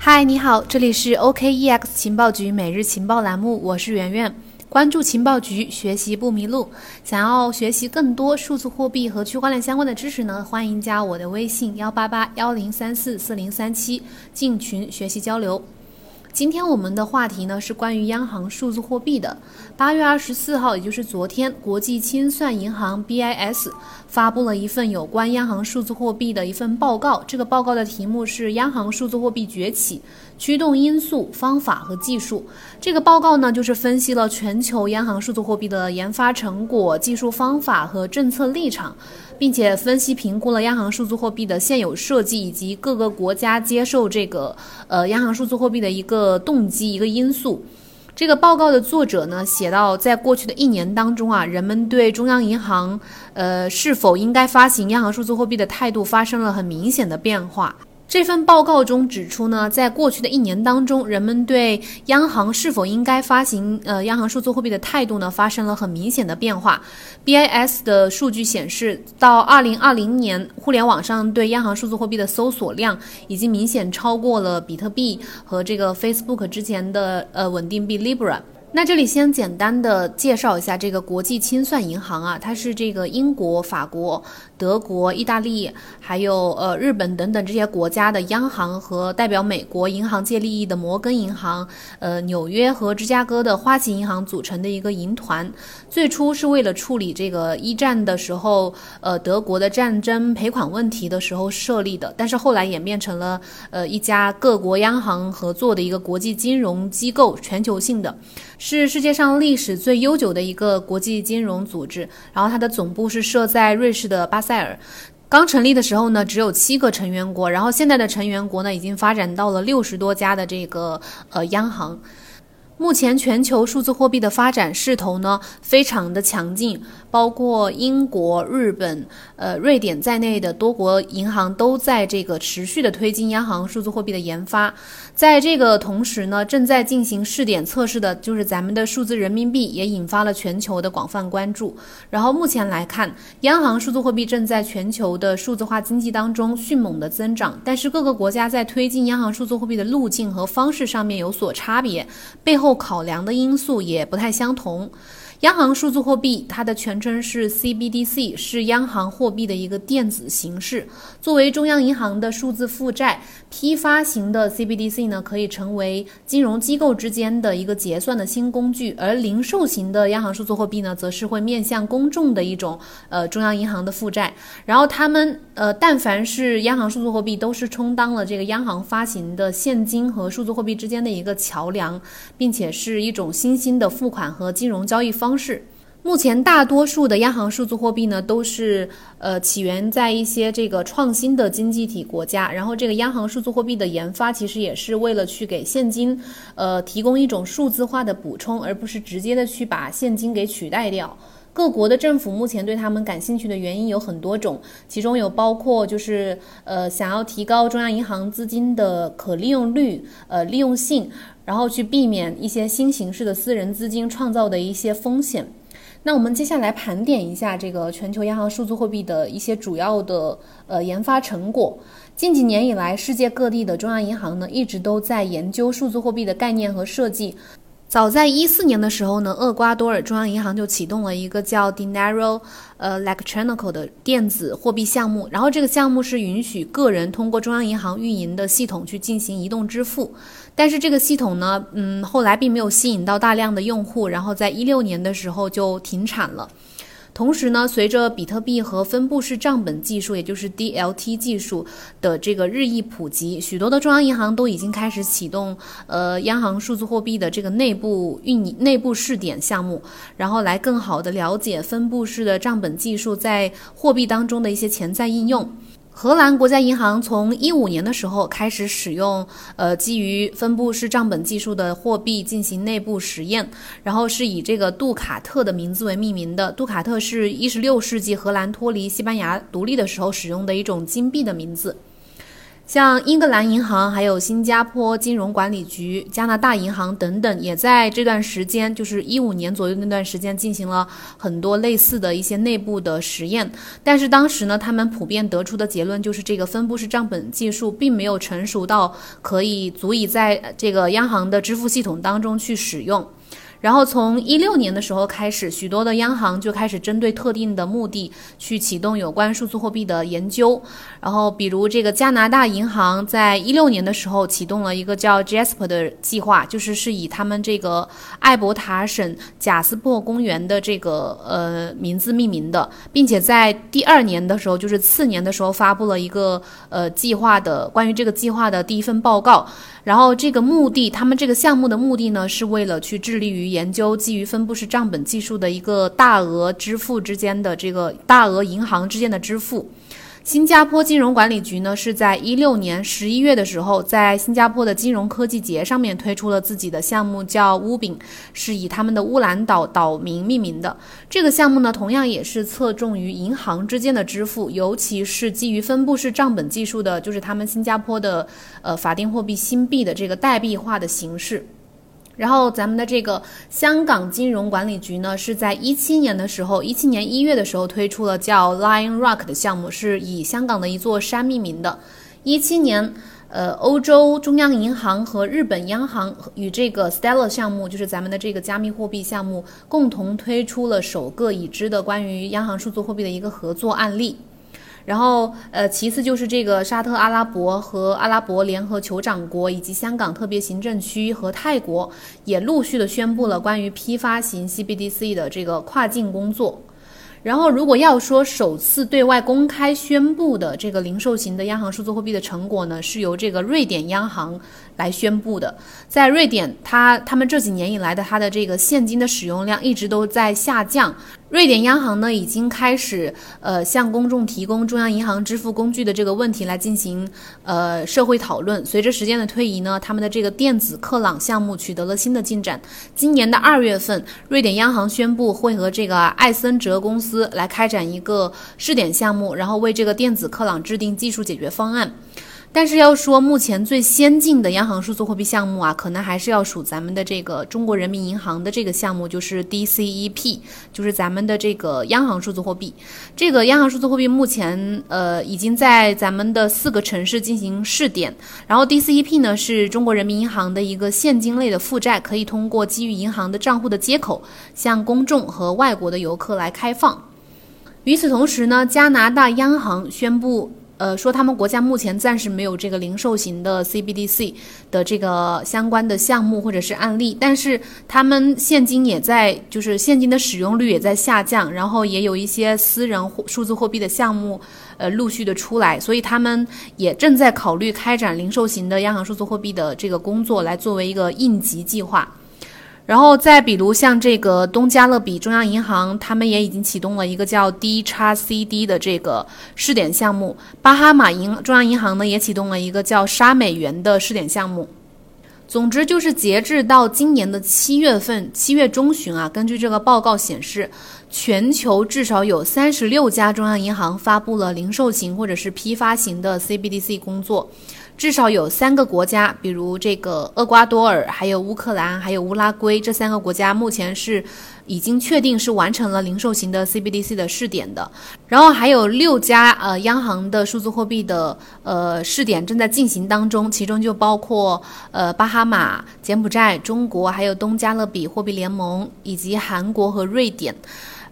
嗨，你好，这里是 OKEX 情报局每日情报栏目，我是圆圆。关注情报局，学习不迷路。想要学习更多数字货币和区块链相关的知识呢？欢迎加我的微信幺八八幺零三四四零三七，进群学习交流。今天我们的话题呢是关于央行数字货币的。八月二十四号，也就是昨天，国际清算银行 BIS 发布了一份有关央行数字货币的一份报告。这个报告的题目是《央行数字货币崛起驱动因素、方法和技术》。这个报告呢，就是分析了全球央行数字货币的研发成果、技术方法和政策立场。并且分析评估了央行数字货币的现有设计以及各个国家接受这个呃央行数字货币的一个动机一个因素。这个报告的作者呢写到，在过去的一年当中啊，人们对中央银行呃是否应该发行央行数字货币的态度发生了很明显的变化。这份报告中指出呢，在过去的一年当中，人们对央行是否应该发行呃央行数字货币的态度呢，发生了很明显的变化。BIS 的数据显示，到二零二零年，互联网上对央行数字货币的搜索量已经明显超过了比特币和这个 Facebook 之前的呃稳定币 Libra。那这里先简单的介绍一下这个国际清算银行啊，它是这个英国、法国、德国、意大利，还有呃日本等等这些国家的央行和代表美国银行界利益的摩根银行、呃纽约和芝加哥的花旗银行组成的一个银团。最初是为了处理这个一战的时候，呃德国的战争赔款问题的时候设立的，但是后来演变成了呃一家各国央行合作的一个国际金融机构，全球性的。是世界上历史最悠久的一个国际金融组织，然后它的总部是设在瑞士的巴塞尔。刚成立的时候呢，只有七个成员国，然后现在的成员国呢，已经发展到了六十多家的这个呃央行。目前全球数字货币的发展势头呢，非常的强劲，包括英国、日本、呃瑞典在内的多国银行都在这个持续的推进央行数字货币的研发。在这个同时呢，正在进行试点测试的就是咱们的数字人民币，也引发了全球的广泛关注。然后目前来看，央行数字货币正在全球的数字化经济当中迅猛的增长，但是各个国家在推进央行数字货币的路径和方式上面有所差别，背后考量的因素也不太相同。央行数字货币，它的全称是 CBDC，是央行货币的一个电子形式。作为中央银行的数字负债，批发型的 CBDC 呢，可以成为金融机构之间的一个结算的新工具；而零售型的央行数字货币呢，则是会面向公众的一种呃中央银行的负债。然后他们呃，但凡是央行数字货币，都是充当了这个央行发行的现金和数字货币之间的一个桥梁，并且是一种新兴的付款和金融交易方。方式，目前大多数的央行数字货币呢，都是呃起源在一些这个创新的经济体国家。然后这个央行数字货币的研发，其实也是为了去给现金呃提供一种数字化的补充，而不是直接的去把现金给取代掉。各国的政府目前对他们感兴趣的原因有很多种，其中有包括就是呃想要提高中央银行资金的可利用率、呃利用性。然后去避免一些新形式的私人资金创造的一些风险。那我们接下来盘点一下这个全球央行数字货币的一些主要的呃研发成果。近几年以来，世界各地的中央银行呢一直都在研究数字货币的概念和设计。早在一四年的时候呢，厄瓜多尔中央银行就启动了一个叫 Dinero，呃，Electronic 的电子货币项目。然后这个项目是允许个人通过中央银行运营的系统去进行移动支付。但是这个系统呢，嗯，后来并没有吸引到大量的用户，然后在一六年的时候就停产了。同时呢，随着比特币和分布式账本技术，也就是 DLT 技术的这个日益普及，许多的中央银行都已经开始启动呃央行数字货币的这个内部运营、内部试点项目，然后来更好的了解分布式的账本技术在货币当中的一些潜在应用。荷兰国家银行从一五年的时候开始使用，呃，基于分布式账本技术的货币进行内部实验，然后是以这个杜卡特的名字为命名的。杜卡特是一十六世纪荷兰脱离西班牙独立的时候使用的一种金币的名字。像英格兰银行、还有新加坡金融管理局、加拿大银行等等，也在这段时间，就是一五年左右那段时间，进行了很多类似的一些内部的实验。但是当时呢，他们普遍得出的结论就是，这个分布式账本技术并没有成熟到可以足以在这个央行的支付系统当中去使用。然后从一六年的时候开始，许多的央行就开始针对特定的目的去启动有关数字货币的研究。然后，比如这个加拿大银行在一六年的时候启动了一个叫 Jasper 的计划，就是是以他们这个艾伯塔省贾斯珀公园的这个呃名字命名的，并且在第二年的时候，就是次年的时候发布了一个呃计划的关于这个计划的第一份报告。然后这个目的，他们这个项目的目的呢，是为了去致力于研究基于分布式账本技术的一个大额支付之间的这个大额银行之间的支付。新加坡金融管理局呢，是在一六年十一月的时候，在新加坡的金融科技节上面推出了自己的项目，叫乌饼，是以他们的乌兰岛岛名命名的。这个项目呢，同样也是侧重于银行之间的支付，尤其是基于分布式账本技术的，就是他们新加坡的呃法定货币新币的这个代币化的形式。然后咱们的这个香港金融管理局呢，是在一七年的时候，一七年一月的时候推出了叫 Lion Rock 的项目，是以香港的一座山命名的。一七年，呃，欧洲中央银行和日本央行与这个 Stellar 项目，就是咱们的这个加密货币项目，共同推出了首个已知的关于央行数字货币的一个合作案例。然后，呃，其次就是这个沙特阿拉伯和阿拉伯联合酋长国，以及香港特别行政区和泰国，也陆续的宣布了关于批发型 CBDC 的这个跨境工作。然后，如果要说首次对外公开宣布的这个零售型的央行数字货币的成果呢，是由这个瑞典央行来宣布的。在瑞典，它他们这几年以来的它的这个现金的使用量一直都在下降。瑞典央行呢，已经开始呃向公众提供中央银行支付工具的这个问题来进行呃社会讨论。随着时间的推移呢，他们的这个电子克朗项目取得了新的进展。今年的二月份，瑞典央行宣布会和这个艾森哲公司来开展一个试点项目，然后为这个电子克朗制定技术解决方案。但是要说目前最先进的央行数字货币项目啊，可能还是要数咱们的这个中国人民银行的这个项目，就是 DCEP，就是咱们的这个央行数字货币。这个央行数字货币目前呃已经在咱们的四个城市进行试点。然后 DCEP 呢是中国人民银行的一个现金类的负债，可以通过基于银行的账户的接口向公众和外国的游客来开放。与此同时呢，加拿大央行宣布。呃，说他们国家目前暂时没有这个零售型的 CBDC 的这个相关的项目或者是案例，但是他们现金也在，就是现金的使用率也在下降，然后也有一些私人数字货币的项目，呃，陆续的出来，所以他们也正在考虑开展零售型的央行数字货币的这个工作，来作为一个应急计划。然后再比如像这个东加勒比中央银行，他们也已经启动了一个叫 D 叉 CD 的这个试点项目。巴哈马银中央银行呢也启动了一个叫沙美元的试点项目。总之就是截至到今年的七月份，七月中旬啊，根据这个报告显示，全球至少有三十六家中央银行发布了零售型或者是批发型的 CBDC 工作。至少有三个国家，比如这个厄瓜多尔、还有乌克兰、还有乌拉圭这三个国家，目前是已经确定是完成了零售型的 CBDC 的试点的。然后还有六家呃央行的数字货币的呃试点正在进行当中，其中就包括呃巴哈马、柬埔寨、中国，还有东加勒比货币联盟以及韩国和瑞典。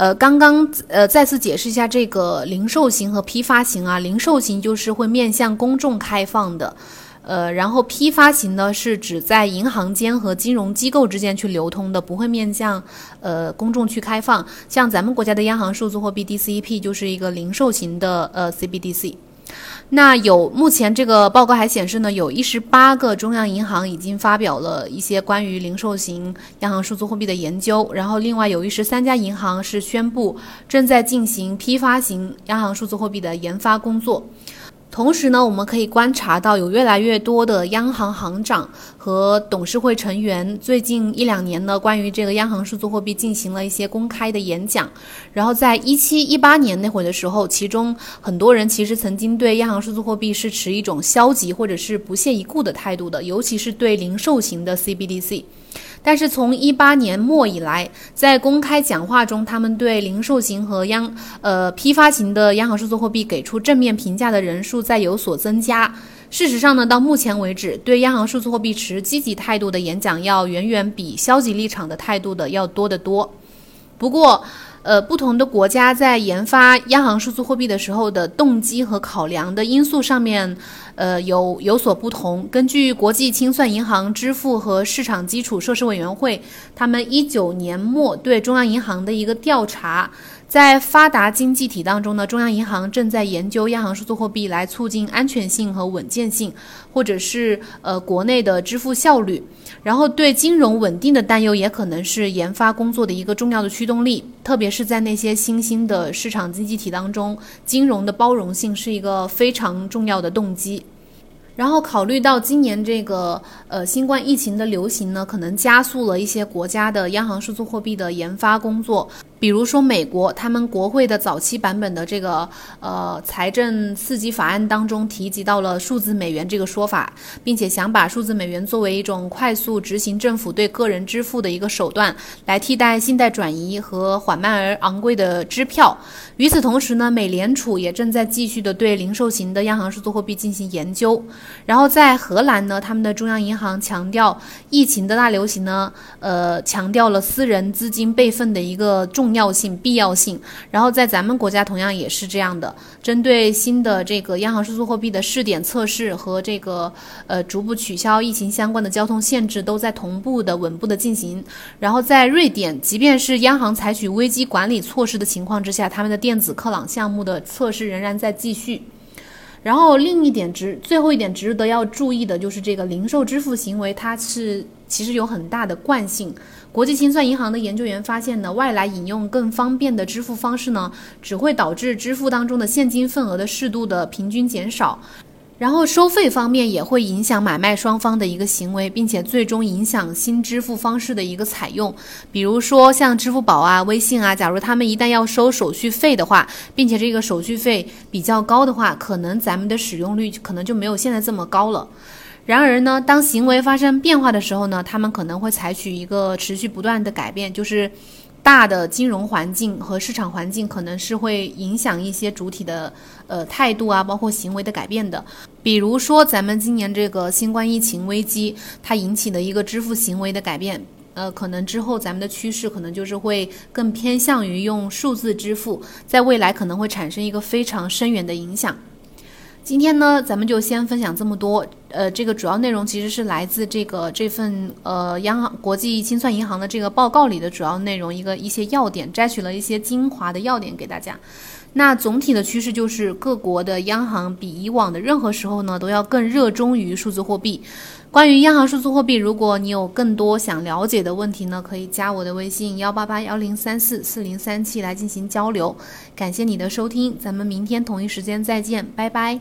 呃，刚刚呃再次解释一下这个零售型和批发型啊，零售型就是会面向公众开放的，呃，然后批发型呢是指在银行间和金融机构之间去流通的，不会面向呃公众去开放。像咱们国家的央行数字货币 DCEP 就是一个零售型的呃 CBDC。那有目前这个报告还显示呢，有一十八个中央银行已经发表了一些关于零售型央行数字货币的研究，然后另外有一十三家银行是宣布正在进行批发型央行数字货币的研发工作。同时呢，我们可以观察到有越来越多的央行行长和董事会成员，最近一两年呢，关于这个央行数字货币进行了一些公开的演讲。然后在一七一八年那会儿的时候，其中很多人其实曾经对央行数字货币是持一种消极或者是不屑一顾的态度的，尤其是对零售型的 CBDC。但是从一八年末以来，在公开讲话中，他们对零售型和央呃批发型的央行数字货币给出正面评价的人数在有所增加。事实上呢，到目前为止，对央行数字货币持积极态度的演讲要远远比消极立场的态度的要多得多。不过，呃，不同的国家在研发央行数字货币的时候的动机和考量的因素上面，呃，有有所不同。根据国际清算银行支付和市场基础设施委员会，他们一九年末对中央银行的一个调查。在发达经济体当中呢，中央银行正在研究央行数字货币来促进安全性和稳健性，或者是呃国内的支付效率。然后对金融稳定的担忧也可能是研发工作的一个重要的驱动力，特别是在那些新兴的市场经济体当中，金融的包容性是一个非常重要的动机。然后考虑到今年这个呃新冠疫情的流行呢，可能加速了一些国家的央行数字货币的研发工作。比如说美国，他们国会的早期版本的这个呃财政刺激法案当中提及到了数字美元这个说法，并且想把数字美元作为一种快速执行政府对个人支付的一个手段，来替代信贷转移和缓慢而昂贵的支票。与此同时呢，美联储也正在继续的对零售型的央行数字货币进行研究。然后在荷兰呢，他们的中央银行强调疫情的大流行呢，呃，强调了私人资金备份的一个重。重要性、必要性，然后在咱们国家同样也是这样的。针对新的这个央行数字货币的试点测试和这个呃逐步取消疫情相关的交通限制，都在同步的、稳步的进行。然后在瑞典，即便是央行采取危机管理措施的情况之下，他们的电子克朗项目的测试仍然在继续。然后另一点值，最后一点值得要注意的就是这个零售支付行为，它是其实有很大的惯性。国际清算银行的研究员发现呢，外来引用更方便的支付方式呢，只会导致支付当中的现金份额的适度的平均减少。然后收费方面也会影响买卖双方的一个行为，并且最终影响新支付方式的一个采用。比如说像支付宝啊、微信啊，假如他们一旦要收手续费的话，并且这个手续费比较高的话，可能咱们的使用率可能就没有现在这么高了。然而呢，当行为发生变化的时候呢，他们可能会采取一个持续不断的改变，就是。大的金融环境和市场环境可能是会影响一些主体的呃态度啊，包括行为的改变的。比如说，咱们今年这个新冠疫情危机，它引起的一个支付行为的改变，呃，可能之后咱们的趋势可能就是会更偏向于用数字支付，在未来可能会产生一个非常深远的影响。今天呢，咱们就先分享这么多。呃，这个主要内容其实是来自这个这份呃央行国际清算银行的这个报告里的主要内容，一个一些要点，摘取了一些精华的要点给大家。那总体的趋势就是各国的央行比以往的任何时候呢，都要更热衷于数字货币。关于央行数字货币，如果你有更多想了解的问题呢，可以加我的微信幺八八幺零三四四零三七来进行交流。感谢你的收听，咱们明天同一时间再见，拜拜。